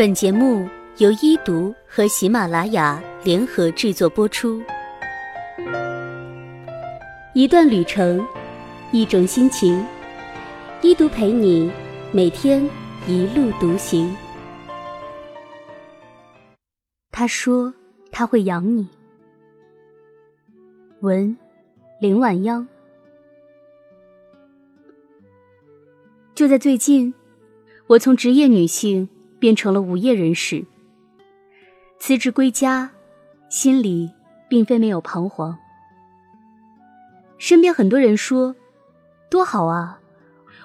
本节目由一读和喜马拉雅联合制作播出。一段旅程，一种心情，一读陪你每天一路独行。他说他会养你。文，林晚央。就在最近，我从职业女性。变成了无业人士，辞职归家，心里并非没有彷徨。身边很多人说：“多好啊，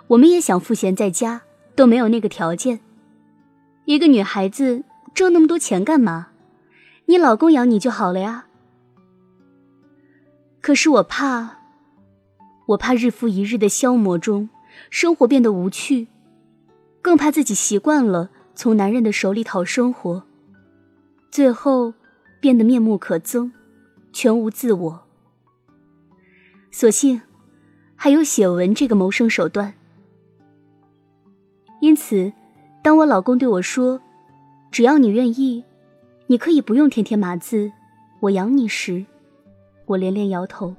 我们也想赋闲在家，都没有那个条件。一个女孩子挣那么多钱干嘛？你老公养你就好了呀。”可是我怕，我怕日复一日的消磨中，生活变得无趣，更怕自己习惯了。从男人的手里讨生活，最后变得面目可憎，全无自我。所幸还有写文这个谋生手段。因此，当我老公对我说：“只要你愿意，你可以不用天天码字，我养你”时，我连连摇头。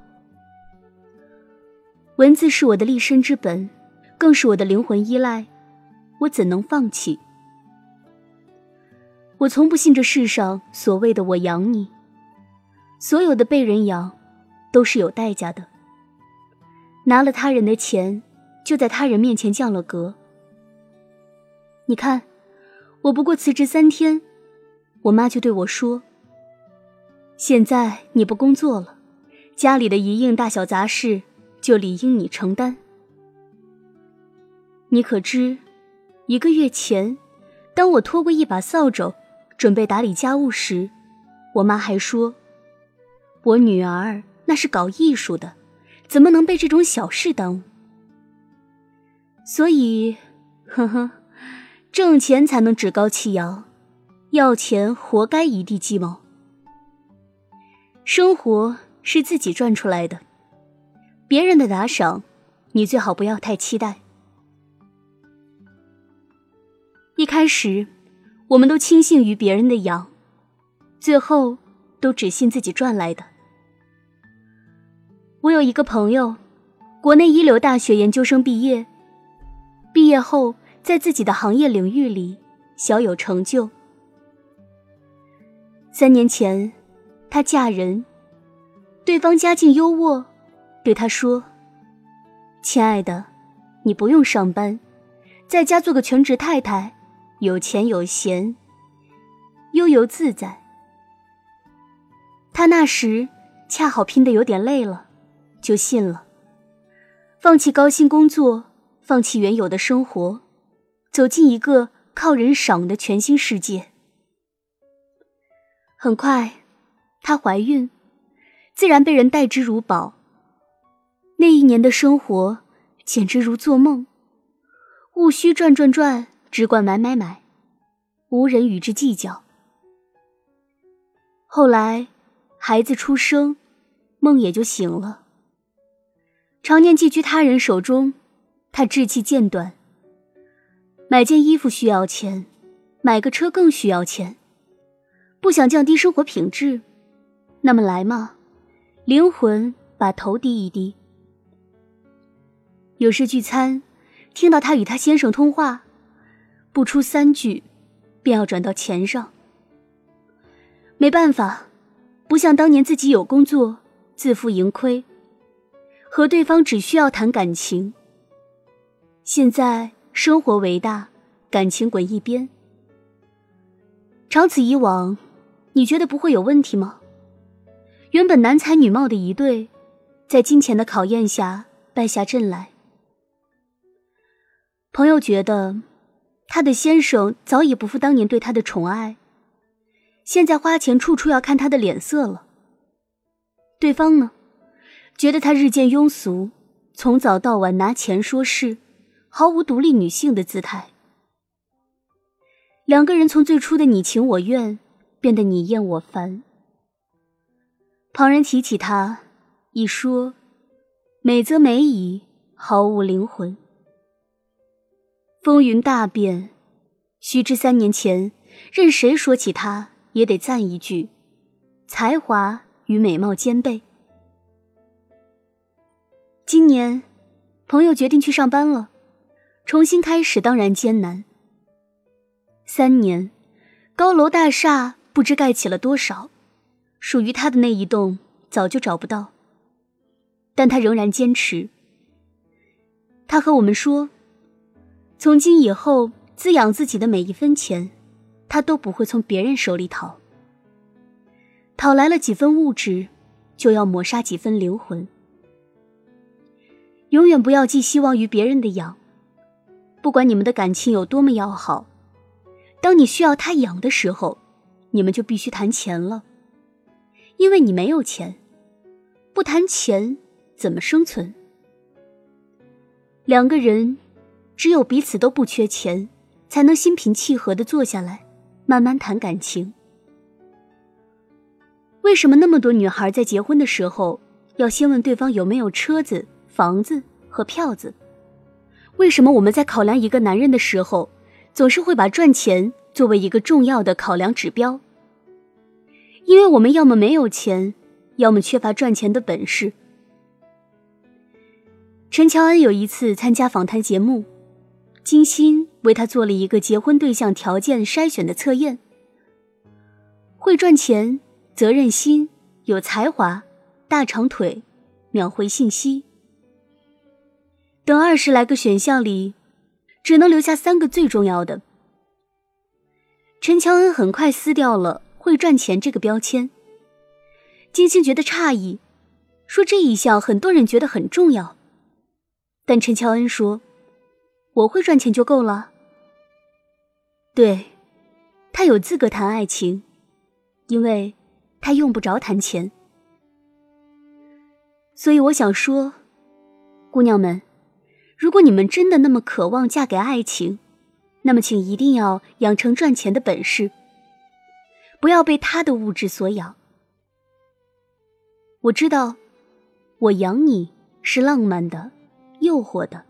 文字是我的立身之本，更是我的灵魂依赖，我怎能放弃？我从不信这世上所谓的“我养你”，所有的被人养，都是有代价的。拿了他人的钱，就在他人面前降了格。你看，我不过辞职三天，我妈就对我说：“现在你不工作了，家里的一应大小杂事就理应你承担。”你可知，一个月前，当我拖过一把扫帚。准备打理家务时，我妈还说：“我女儿那是搞艺术的，怎么能被这种小事耽误？”所以，呵呵，挣钱才能趾高气扬，要钱活该一地鸡毛。生活是自己赚出来的，别人的打赏，你最好不要太期待。一开始。我们都轻信于别人的羊，最后都只信自己赚来的。我有一个朋友，国内一流大学研究生毕业，毕业后在自己的行业领域里小有成就。三年前，她嫁人，对方家境优渥，对她说：“亲爱的，你不用上班，在家做个全职太太。”有钱有闲，悠游自在。他那时恰好拼得有点累了，就信了，放弃高薪工作，放弃原有的生活，走进一个靠人赏的全新世界。很快，她怀孕，自然被人待之如宝。那一年的生活简直如做梦，务虚转转转。只管买买买，无人与之计较。后来，孩子出生，梦也就醒了。常年寄居他人手中，他志气渐短。买件衣服需要钱，买个车更需要钱。不想降低生活品质，那么来嘛，灵魂把头低一低。有时聚餐，听到他与他先生通话。不出三句，便要转到钱上。没办法，不像当年自己有工作，自负盈亏，和对方只需要谈感情。现在生活为大，感情滚一边。长此以往，你觉得不会有问题吗？原本男才女貌的一对，在金钱的考验下败下阵来。朋友觉得。他的先生早已不复当年对他的宠爱，现在花钱处处要看他的脸色了。对方呢，觉得他日渐庸俗，从早到晚拿钱说事，毫无独立女性的姿态。两个人从最初的你情我愿，变得你厌我烦。旁人提起他，一说，美则美矣，毫无灵魂。风云大变，须知三年前任谁说起他也得赞一句：才华与美貌兼备。今年，朋友决定去上班了，重新开始当然艰难。三年，高楼大厦不知盖起了多少，属于他的那一栋早就找不到。但他仍然坚持。他和我们说，从今以后滋养自己的每一分钱，他都不会从别人手里讨。讨来了几分物质，就要抹杀几分灵魂。永远不要寄希望于别人的养，不管你们的感情有多么要好，当你需要他养的时候，你们就必须谈钱了，因为你没有钱，不谈钱。怎么生存？两个人只有彼此都不缺钱，才能心平气和的坐下来，慢慢谈感情。为什么那么多女孩在结婚的时候要先问对方有没有车子、房子和票子？为什么我们在考量一个男人的时候，总是会把赚钱作为一个重要的考量指标？因为我们要么没有钱，要么缺乏赚钱的本事。陈乔恩有一次参加访谈节目，金星为他做了一个结婚对象条件筛选的测验：会赚钱、责任心、有才华、大长腿、秒回信息等二十来个选项里，只能留下三个最重要的。陈乔恩很快撕掉了“会赚钱”这个标签。金星觉得诧异，说这一项很多人觉得很重要。但陈乔恩说：“我会赚钱就够了。”对，他有资格谈爱情，因为他用不着谈钱。所以我想说，姑娘们，如果你们真的那么渴望嫁给爱情，那么请一定要养成赚钱的本事，不要被他的物质所养。我知道，我养你是浪漫的。诱惑的，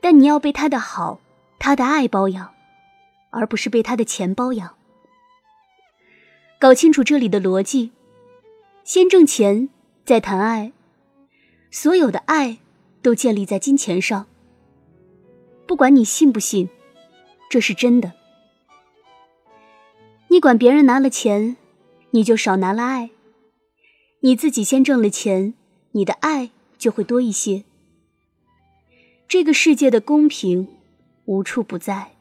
但你要被他的好、他的爱包养，而不是被他的钱包养。搞清楚这里的逻辑，先挣钱，再谈爱。所有的爱都建立在金钱上。不管你信不信，这是真的。你管别人拿了钱，你就少拿了爱；你自己先挣了钱，你的爱就会多一些。这个世界的公平无处不在。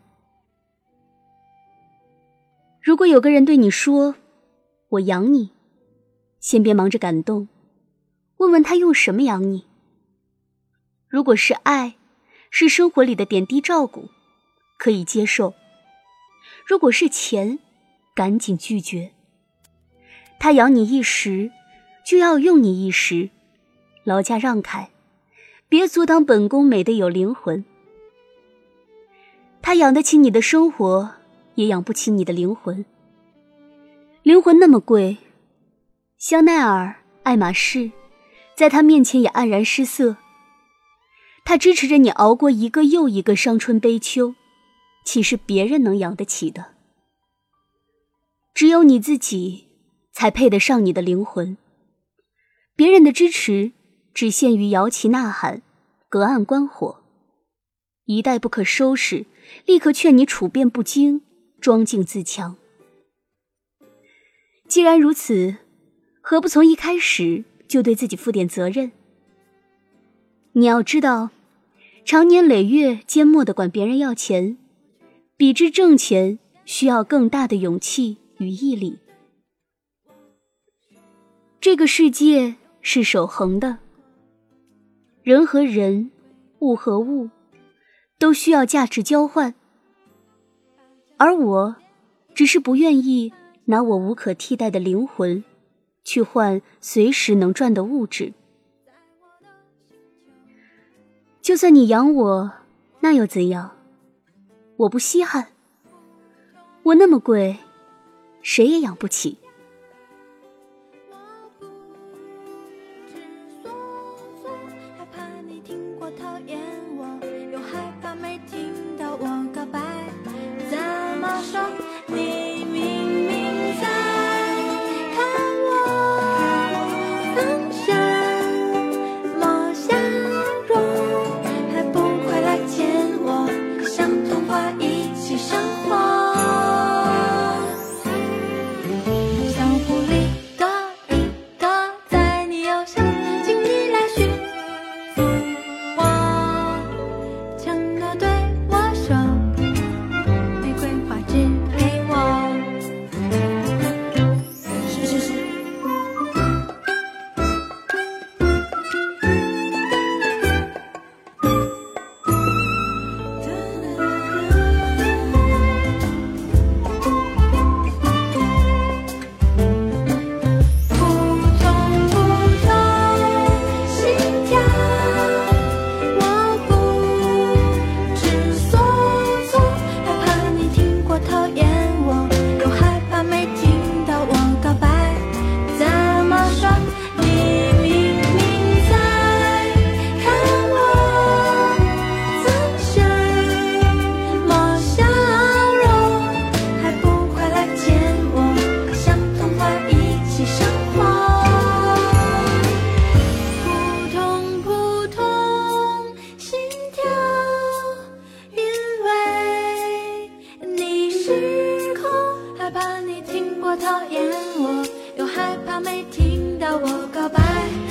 如果有个人对你说“我养你”，先别忙着感动，问问他用什么养你。如果是爱，是生活里的点滴照顾，可以接受；如果是钱，赶紧拒绝。他养你一时，就要用你一时，劳驾让开。别阻挡本宫美的有灵魂。他养得起你的生活，也养不起你的灵魂。灵魂那么贵，香奈儿、爱马仕，在他面前也黯然失色。他支持着你熬过一个又一个伤春悲秋，岂是别人能养得起的？只有你自己，才配得上你的灵魂。别人的支持。只限于摇旗呐喊，隔岸观火，一代不可收拾。立刻劝你处变不惊，装静自强。既然如此，何不从一开始就对自己负点责任？你要知道，长年累月缄默的管别人要钱，比之挣钱需要更大的勇气与毅力。这个世界是守恒的。人和人，物和物，都需要价值交换。而我，只是不愿意拿我无可替代的灵魂，去换随时能赚的物质。就算你养我，那又怎样？我不稀罕。我那么贵，谁也养不起。我说。讨厌我又害怕没听到我告白。